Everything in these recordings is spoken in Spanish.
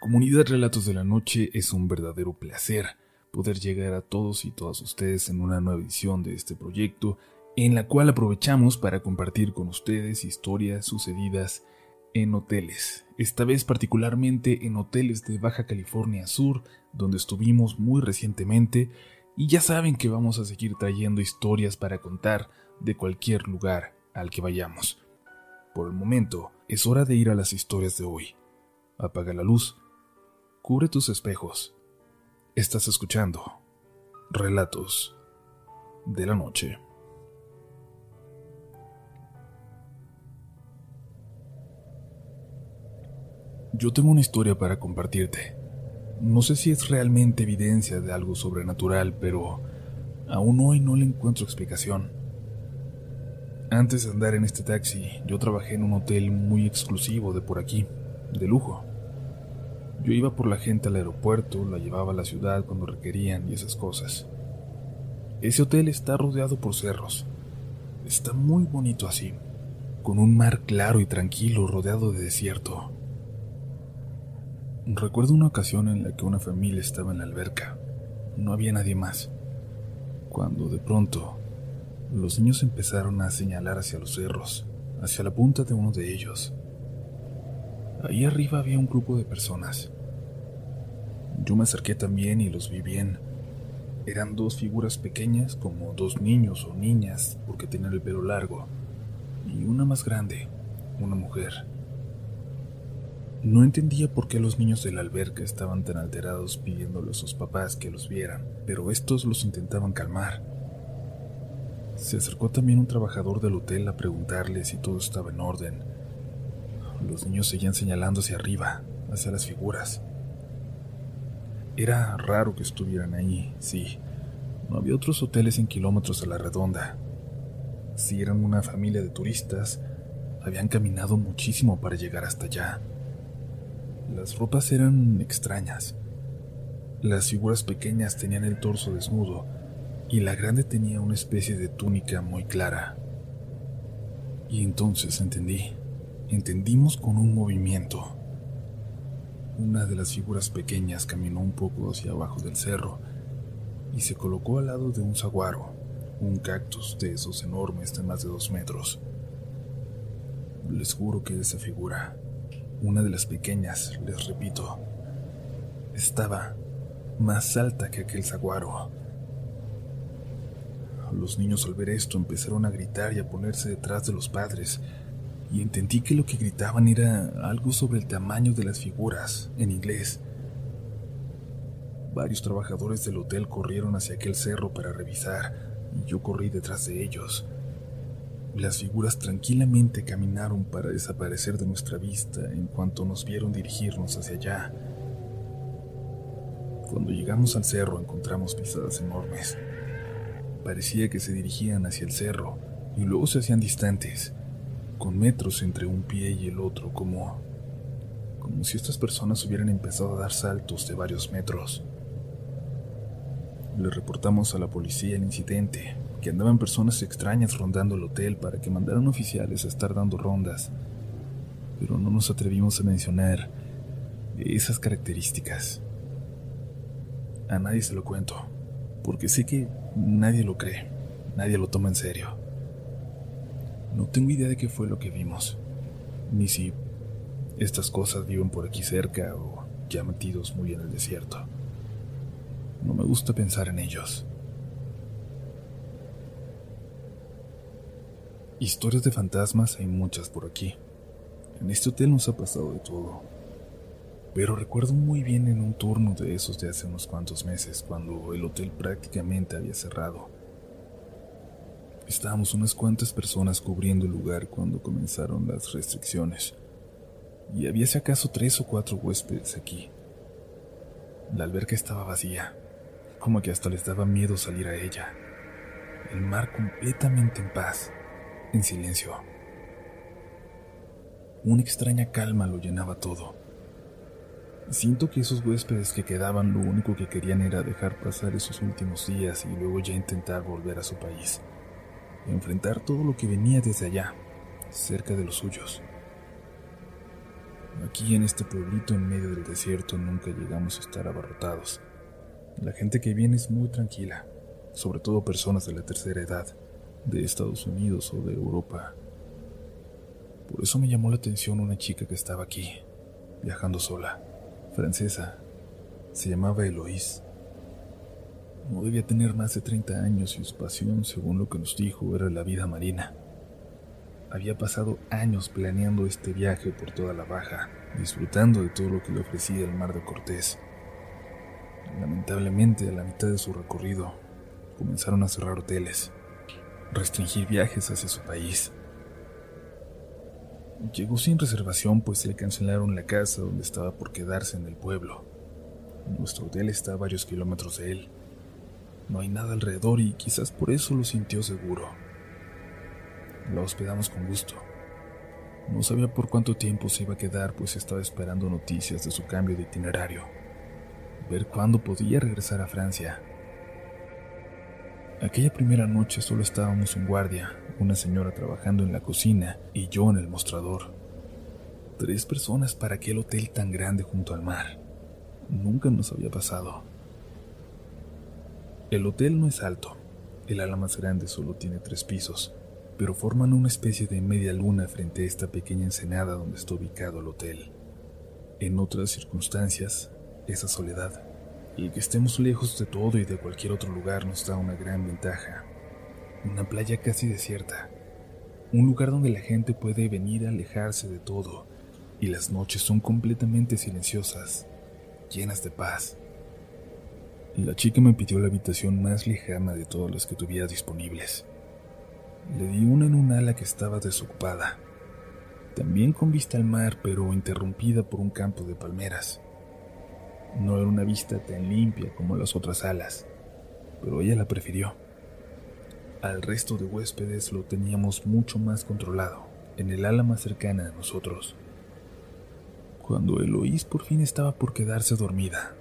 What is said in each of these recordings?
Comunidad Relatos de la Noche es un verdadero placer poder llegar a todos y todas ustedes en una nueva edición de este proyecto, en la cual aprovechamos para compartir con ustedes historias sucedidas en hoteles, esta vez particularmente en hoteles de Baja California Sur, donde estuvimos muy recientemente, y ya saben que vamos a seguir trayendo historias para contar de cualquier lugar al que vayamos. Por el momento, es hora de ir a las historias de hoy. Apaga la luz, cubre tus espejos. Estás escuchando Relatos de la Noche. Yo tengo una historia para compartirte. No sé si es realmente evidencia de algo sobrenatural, pero aún hoy no le encuentro explicación. Antes de andar en este taxi, yo trabajé en un hotel muy exclusivo de por aquí, de lujo. Yo iba por la gente al aeropuerto, la llevaba a la ciudad cuando requerían y esas cosas. Ese hotel está rodeado por cerros. Está muy bonito así, con un mar claro y tranquilo rodeado de desierto. Recuerdo una ocasión en la que una familia estaba en la alberca. No había nadie más. Cuando de pronto los niños empezaron a señalar hacia los cerros, hacia la punta de uno de ellos. Ahí arriba había un grupo de personas. Yo me acerqué también y los vi bien. Eran dos figuras pequeñas como dos niños o niñas porque tenían el pelo largo, y una más grande, una mujer. No entendía por qué los niños de la alberca estaban tan alterados pidiéndole a sus papás que los vieran, pero estos los intentaban calmar. Se acercó también un trabajador del hotel a preguntarle si todo estaba en orden. Los niños seguían señalando hacia arriba, hacia las figuras. Era raro que estuvieran ahí, sí. No había otros hoteles en kilómetros a la redonda. Si eran una familia de turistas, habían caminado muchísimo para llegar hasta allá. Las ropas eran extrañas. Las figuras pequeñas tenían el torso desnudo y la grande tenía una especie de túnica muy clara. Y entonces entendí, entendimos con un movimiento. Una de las figuras pequeñas caminó un poco hacia abajo del cerro y se colocó al lado de un saguaro, un cactus de esos enormes de más de dos metros. Les juro que esa figura una de las pequeñas, les repito, estaba más alta que aquel saguaro. Los niños al ver esto empezaron a gritar y a ponerse detrás de los padres, y entendí que lo que gritaban era algo sobre el tamaño de las figuras, en inglés. Varios trabajadores del hotel corrieron hacia aquel cerro para revisar, y yo corrí detrás de ellos. Las figuras tranquilamente caminaron para desaparecer de nuestra vista en cuanto nos vieron dirigirnos hacia allá. Cuando llegamos al cerro encontramos pisadas enormes. Parecía que se dirigían hacia el cerro y luego se hacían distantes, con metros entre un pie y el otro, como como si estas personas hubieran empezado a dar saltos de varios metros. Le reportamos a la policía el incidente, que andaban personas extrañas rondando el hotel para que mandaran oficiales a estar dando rondas, pero no nos atrevimos a mencionar Esas características. A nadie se lo cuento, porque sé que nadie lo cree, nadie lo toma en serio. No tengo idea de qué fue lo que vimos, ni si estas cosas viven por aquí cerca o ya metidos muy en el desierto. No me gusta pensar en ellos. Historias de fantasmas hay muchas por aquí. En este hotel nos ha pasado de todo. Pero recuerdo muy bien en un turno de esos de hace unos cuantos meses, cuando el hotel prácticamente había cerrado. Estábamos unas cuantas personas cubriendo el lugar cuando comenzaron las restricciones. Y había si acaso tres o cuatro huéspedes aquí. La alberca estaba vacía, como que hasta les daba miedo salir a ella. El mar completamente en paz, en silencio. Una extraña calma lo llenaba todo. Siento que esos huéspedes que quedaban lo único que querían era dejar pasar esos últimos días y luego ya intentar volver a su país. Enfrentar todo lo que venía desde allá, cerca de los suyos. Aquí en este pueblito en medio del desierto nunca llegamos a estar abarrotados. La gente que viene es muy tranquila, sobre todo personas de la tercera edad, de Estados Unidos o de Europa. Por eso me llamó la atención una chica que estaba aquí, viajando sola, francesa. Se llamaba Eloís. No debía tener más de 30 años y su pasión, según lo que nos dijo, era la vida marina. Había pasado años planeando este viaje por toda la baja, disfrutando de todo lo que le ofrecía el mar de Cortés. Lamentablemente, a la mitad de su recorrido, comenzaron a cerrar hoteles, restringir viajes hacia su país. Llegó sin reservación pues le cancelaron la casa donde estaba por quedarse en el pueblo. Nuestro hotel está a varios kilómetros de él. No hay nada alrededor y quizás por eso lo sintió seguro. La hospedamos con gusto. No sabía por cuánto tiempo se iba a quedar, pues estaba esperando noticias de su cambio de itinerario. Ver cuándo podía regresar a Francia. Aquella primera noche solo estábamos en guardia, una señora trabajando en la cocina y yo en el mostrador. Tres personas para aquel hotel tan grande junto al mar. Nunca nos había pasado. El hotel no es alto. El ala más grande solo tiene tres pisos pero forman una especie de media luna frente a esta pequeña ensenada donde está ubicado el hotel. En otras circunstancias, esa soledad, y que estemos lejos de todo y de cualquier otro lugar nos da una gran ventaja. Una playa casi desierta, un lugar donde la gente puede venir a alejarse de todo, y las noches son completamente silenciosas, llenas de paz. La chica me pidió la habitación más lejana de todas las que tuviera disponibles. Le di una en un ala que estaba desocupada, también con vista al mar, pero interrumpida por un campo de palmeras. No era una vista tan limpia como las otras alas, pero ella la prefirió. Al resto de huéspedes lo teníamos mucho más controlado, en el ala más cercana a nosotros. Cuando Eloís por fin estaba por quedarse dormida,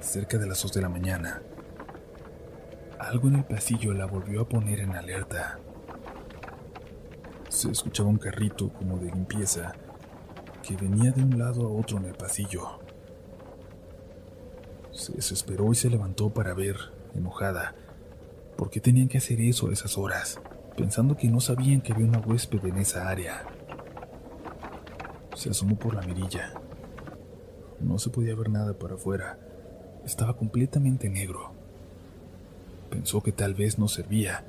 cerca de las dos de la mañana, algo en el pasillo la volvió a poner en alerta. Se escuchaba un carrito como de limpieza que venía de un lado a otro en el pasillo. Se desesperó y se levantó para ver, enojada, por qué tenían que hacer eso a esas horas, pensando que no sabían que había una huésped en esa área. Se asomó por la mirilla. No se podía ver nada para afuera. Estaba completamente negro. Pensó que tal vez no servía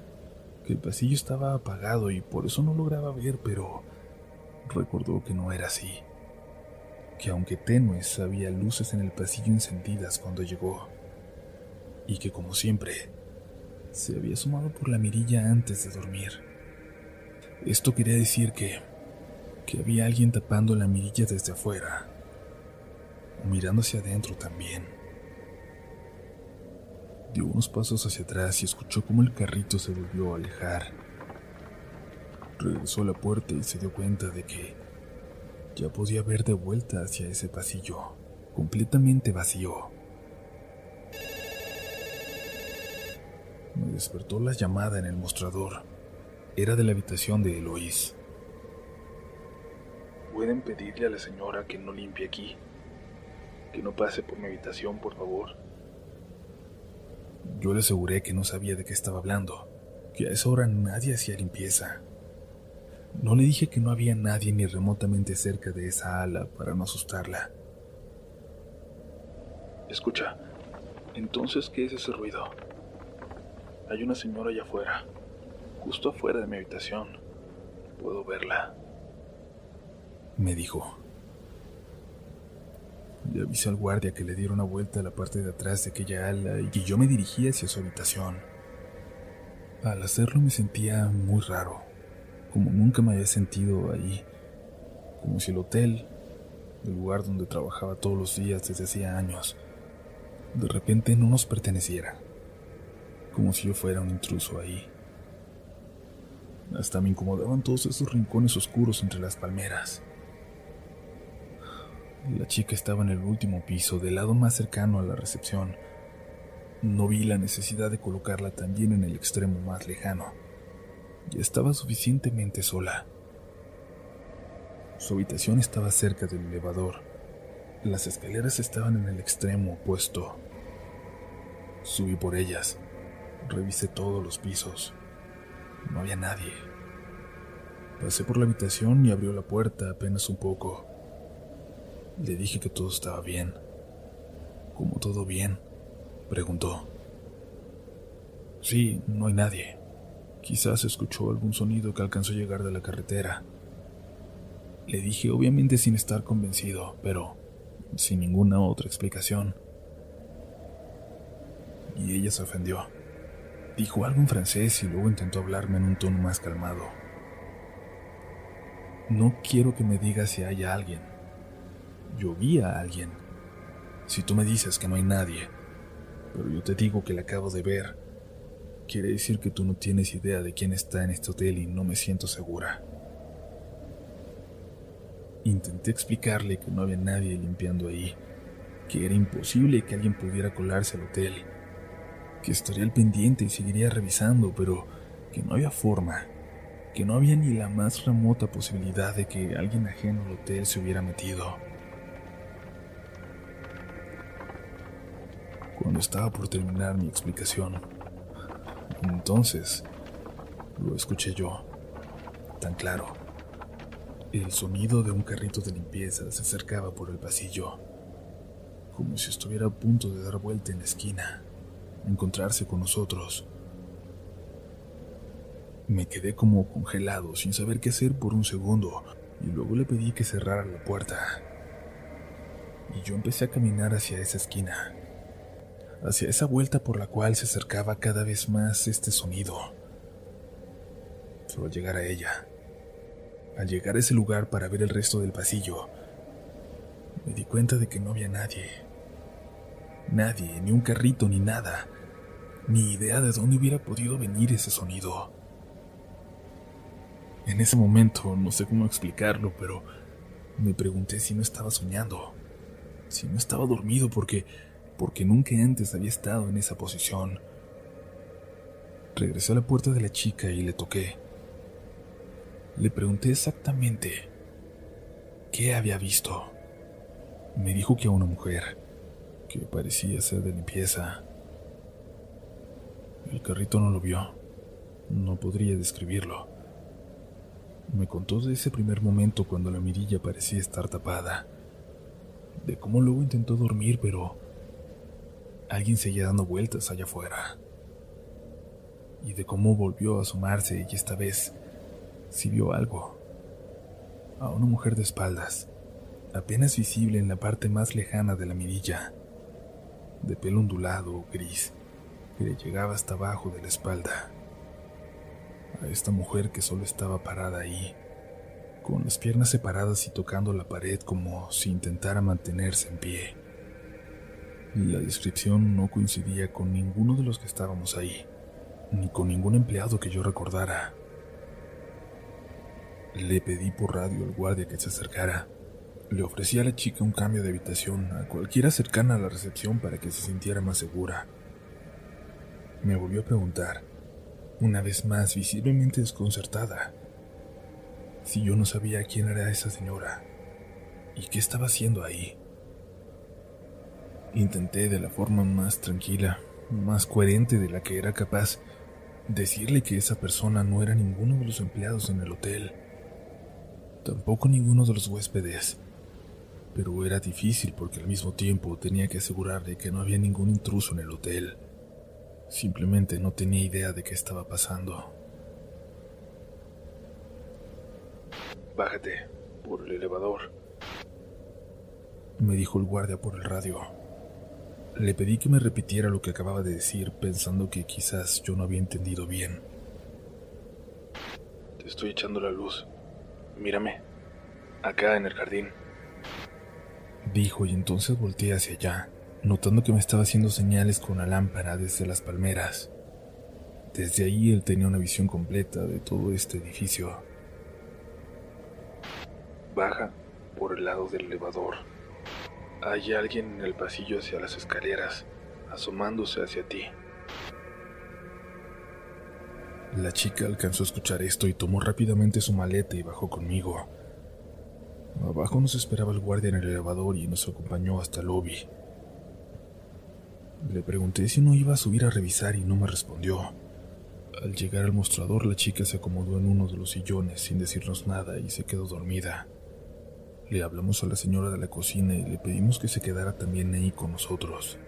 el pasillo estaba apagado y por eso no lograba ver, pero recordó que no era así. Que aunque tenues había luces en el pasillo encendidas cuando llegó. Y que como siempre, se había asomado por la mirilla antes de dormir. Esto quería decir que que había alguien tapando la mirilla desde afuera, mirando hacia adentro también. Dio unos pasos hacia atrás y escuchó cómo el carrito se volvió a alejar. Regresó a la puerta y se dio cuenta de que ya podía ver de vuelta hacia ese pasillo, completamente vacío. Me despertó la llamada en el mostrador. Era de la habitación de Eloís. Pueden pedirle a la señora que no limpie aquí. que no pase por mi habitación, por favor. Yo le aseguré que no sabía de qué estaba hablando, que a esa hora nadie hacía limpieza. No le dije que no había nadie ni remotamente cerca de esa ala para no asustarla. Escucha, entonces, ¿qué es ese ruido? Hay una señora allá afuera, justo afuera de mi habitación. Puedo verla. Me dijo. Le avisé al guardia que le diera una vuelta a la parte de atrás de aquella ala y que yo me dirigía hacia su habitación. Al hacerlo me sentía muy raro, como nunca me había sentido ahí, como si el hotel, el lugar donde trabajaba todos los días desde hacía años, de repente no nos perteneciera, como si yo fuera un intruso ahí. Hasta me incomodaban todos esos rincones oscuros entre las palmeras. La chica estaba en el último piso, del lado más cercano a la recepción. No vi la necesidad de colocarla también en el extremo más lejano. Ya estaba suficientemente sola. Su habitación estaba cerca del elevador. Las escaleras estaban en el extremo opuesto. Subí por ellas. Revisé todos los pisos. No había nadie. Pasé por la habitación y abrió la puerta apenas un poco. Le dije que todo estaba bien. ¿Cómo todo bien? Preguntó. Sí, no hay nadie. Quizás escuchó algún sonido que alcanzó a llegar de la carretera. Le dije obviamente sin estar convencido, pero sin ninguna otra explicación. Y ella se ofendió. Dijo algo en francés y luego intentó hablarme en un tono más calmado. No quiero que me digas si hay alguien. Yo vi a alguien. Si tú me dices que no hay nadie, pero yo te digo que la acabo de ver, quiere decir que tú no tienes idea de quién está en este hotel y no me siento segura. Intenté explicarle que no había nadie limpiando ahí, que era imposible que alguien pudiera colarse al hotel, que estaría al pendiente y seguiría revisando, pero que no había forma, que no había ni la más remota posibilidad de que alguien ajeno al hotel se hubiera metido. Cuando estaba por terminar mi explicación, entonces lo escuché yo, tan claro. El sonido de un carrito de limpieza se acercaba por el pasillo, como si estuviera a punto de dar vuelta en la esquina, encontrarse con nosotros. Me quedé como congelado, sin saber qué hacer por un segundo, y luego le pedí que cerrara la puerta. Y yo empecé a caminar hacia esa esquina, hacia esa vuelta por la cual se acercaba cada vez más este sonido. Solo llegar a ella, al llegar a ese lugar para ver el resto del pasillo, me di cuenta de que no había nadie. Nadie, ni un carrito, ni nada. Ni idea de dónde hubiera podido venir ese sonido. En ese momento, no sé cómo explicarlo, pero me pregunté si no estaba soñando, si no estaba dormido porque porque nunca antes había estado en esa posición. Regresé a la puerta de la chica y le toqué. Le pregunté exactamente qué había visto. Me dijo que a una mujer, que parecía ser de limpieza. El carrito no lo vio. No podría describirlo. Me contó de ese primer momento cuando la mirilla parecía estar tapada. De cómo luego intentó dormir, pero alguien seguía dando vueltas allá afuera. Y de cómo volvió a asomarse y esta vez si vio algo. A una mujer de espaldas, apenas visible en la parte más lejana de la mirilla, de pelo ondulado gris, que le llegaba hasta abajo de la espalda. A esta mujer que solo estaba parada ahí, con las piernas separadas y tocando la pared como si intentara mantenerse en pie. La descripción no coincidía con ninguno de los que estábamos ahí, ni con ningún empleado que yo recordara. Le pedí por radio al guardia que se acercara. Le ofrecí a la chica un cambio de habitación a cualquiera cercana a la recepción para que se sintiera más segura. Me volvió a preguntar, una vez más visiblemente desconcertada, si yo no sabía quién era esa señora y qué estaba haciendo ahí. Intenté de la forma más tranquila, más coherente de la que era capaz, decirle que esa persona no era ninguno de los empleados en el hotel, tampoco ninguno de los huéspedes, pero era difícil porque al mismo tiempo tenía que asegurarle que no había ningún intruso en el hotel. Simplemente no tenía idea de qué estaba pasando. Bájate por el elevador, me dijo el guardia por el radio. Le pedí que me repitiera lo que acababa de decir, pensando que quizás yo no había entendido bien. Te estoy echando la luz. Mírame. Acá en el jardín. Dijo y entonces volteé hacia allá, notando que me estaba haciendo señales con la lámpara desde las palmeras. Desde ahí él tenía una visión completa de todo este edificio. Baja por el lado del elevador. Hay alguien en el pasillo hacia las escaleras, asomándose hacia ti. La chica alcanzó a escuchar esto y tomó rápidamente su maleta y bajó conmigo. Abajo nos esperaba el guardia en el elevador y nos acompañó hasta el lobby. Le pregunté si no iba a subir a revisar y no me respondió. Al llegar al mostrador, la chica se acomodó en uno de los sillones sin decirnos nada y se quedó dormida. Le hablamos a la señora de la cocina y le pedimos que se quedara también ahí con nosotros.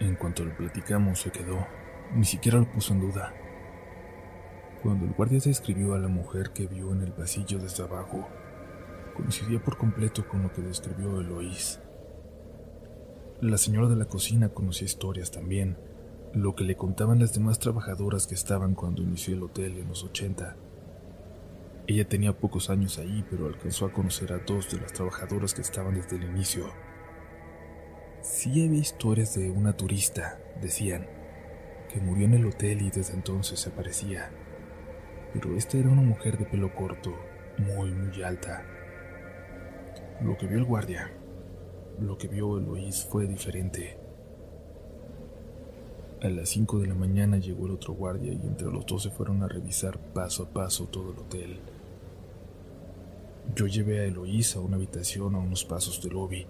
En cuanto le platicamos, se quedó. Ni siquiera lo puso en duda. Cuando el guardia describió a la mujer que vio en el pasillo desde abajo, coincidía por completo con lo que describió Eloís. La señora de la cocina conocía historias también, lo que le contaban las demás trabajadoras que estaban cuando inició el hotel en los 80 ella tenía pocos años ahí, pero alcanzó a conocer a dos de las trabajadoras que estaban desde el inicio. Sí había historias de una turista, decían, que murió en el hotel y desde entonces se aparecía. Pero esta era una mujer de pelo corto, muy, muy alta. Lo que vio el guardia, lo que vio Eloís fue diferente. A las 5 de la mañana llegó el otro guardia y entre los dos se fueron a revisar paso a paso todo el hotel. Yo llevé a Eloísa a una habitación a unos pasos del lobby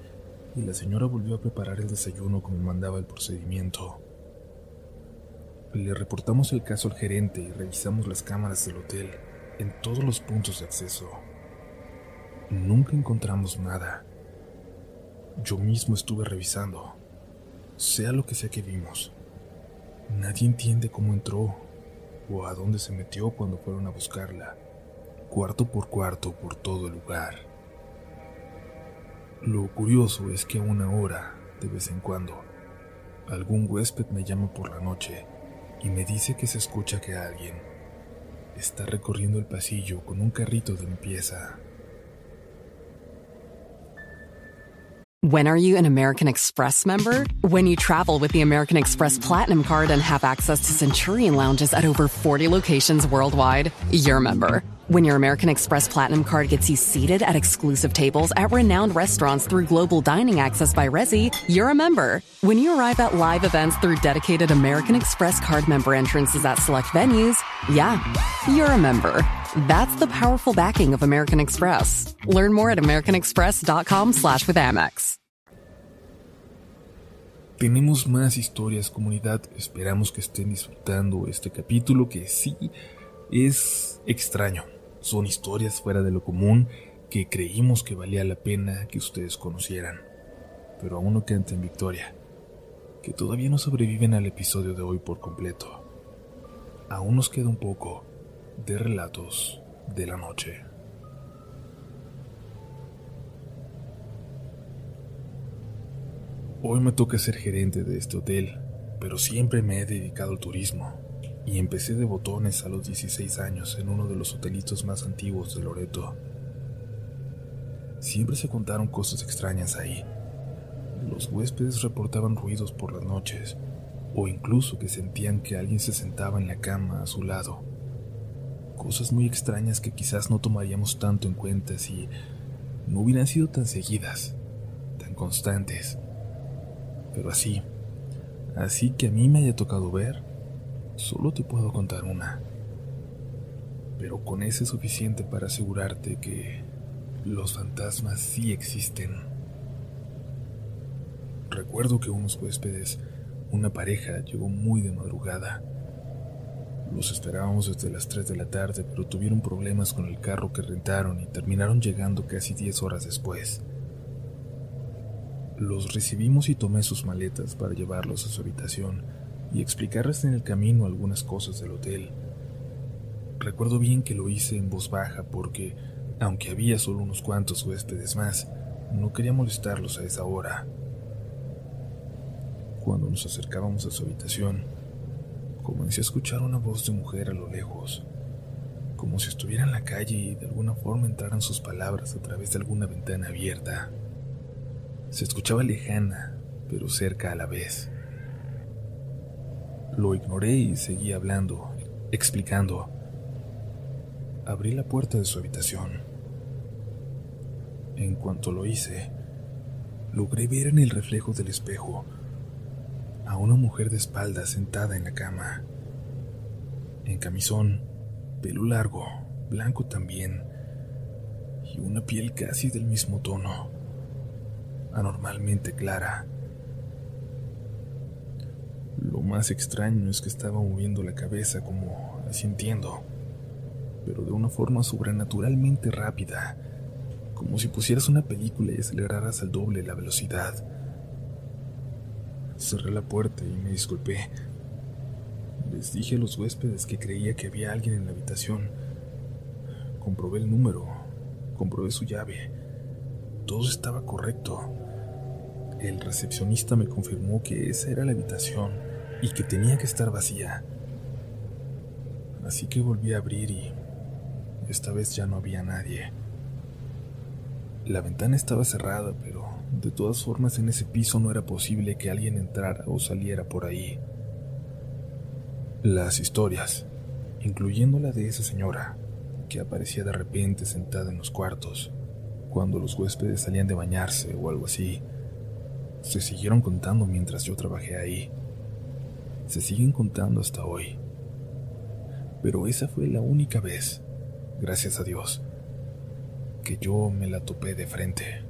y la señora volvió a preparar el desayuno como mandaba el procedimiento. Le reportamos el caso al gerente y revisamos las cámaras del hotel en todos los puntos de acceso. Nunca encontramos nada. Yo mismo estuve revisando, sea lo que sea que vimos. Nadie entiende cómo entró o a dónde se metió cuando fueron a buscarla cuarto por cuarto por todo el lugar. Lo curioso es que a una hora, de vez en cuando, algún huésped me llama por la noche y me dice que se escucha que alguien está recorriendo el pasillo con un carrito de limpieza. When are you an American Express member? When you travel with the American Express Platinum Card and have access to Centurion lounges at over 40 locations worldwide, you're a member. When your American Express Platinum card gets you seated at exclusive tables at renowned restaurants through global dining access by Resi, you're a member. When you arrive at live events through dedicated American Express card member entrances at select venues, yeah, you're a member. That's the powerful backing of American Express. Learn more at americanexpress.com slash with Amex. Tenemos más historias, comunidad. Esperamos que estén disfrutando este capítulo que sí es extraño. Son historias fuera de lo común que creímos que valía la pena que ustedes conocieran, pero aún no cantan en victoria, que todavía no sobreviven al episodio de hoy por completo. Aún nos queda un poco de relatos de la noche. Hoy me toca ser gerente de este hotel, pero siempre me he dedicado al turismo y empecé de botones a los 16 años en uno de los hotelitos más antiguos de Loreto. Siempre se contaron cosas extrañas ahí. Los huéspedes reportaban ruidos por las noches, o incluso que sentían que alguien se sentaba en la cama a su lado. Cosas muy extrañas que quizás no tomaríamos tanto en cuenta si no hubieran sido tan seguidas, tan constantes. Pero así, así que a mí me haya tocado ver, Solo te puedo contar una. Pero con ese es suficiente para asegurarte que los fantasmas sí existen. Recuerdo que unos huéspedes, una pareja, llegó muy de madrugada. Los esperábamos desde las 3 de la tarde, pero tuvieron problemas con el carro que rentaron y terminaron llegando casi 10 horas después. Los recibimos y tomé sus maletas para llevarlos a su habitación y explicarles en el camino algunas cosas del hotel. Recuerdo bien que lo hice en voz baja porque, aunque había solo unos cuantos huéspedes más, no quería molestarlos a esa hora. Cuando nos acercábamos a su habitación, comencé a escuchar una voz de mujer a lo lejos, como si estuviera en la calle y de alguna forma entraran sus palabras a través de alguna ventana abierta. Se escuchaba lejana, pero cerca a la vez. Lo ignoré y seguí hablando, explicando. Abrí la puerta de su habitación. En cuanto lo hice, logré ver en el reflejo del espejo una mujer de espalda sentada en la cama, en camisón, pelo largo, blanco también, y una piel casi del mismo tono, anormalmente clara. Lo más extraño es que estaba moviendo la cabeza como asintiendo, pero de una forma sobrenaturalmente rápida, como si pusieras una película y aceleraras al doble la velocidad. Cerré la puerta y me disculpé. Les dije a los huéspedes que creía que había alguien en la habitación. Comprobé el número, comprobé su llave. Todo estaba correcto. El recepcionista me confirmó que esa era la habitación y que tenía que estar vacía. Así que volví a abrir y esta vez ya no había nadie. La ventana estaba cerrada, pero de todas formas en ese piso no era posible que alguien entrara o saliera por ahí. Las historias, incluyendo la de esa señora, que aparecía de repente sentada en los cuartos, cuando los huéspedes salían de bañarse o algo así, se siguieron contando mientras yo trabajé ahí. Se siguen contando hasta hoy. Pero esa fue la única vez, gracias a Dios, que yo me la topé de frente.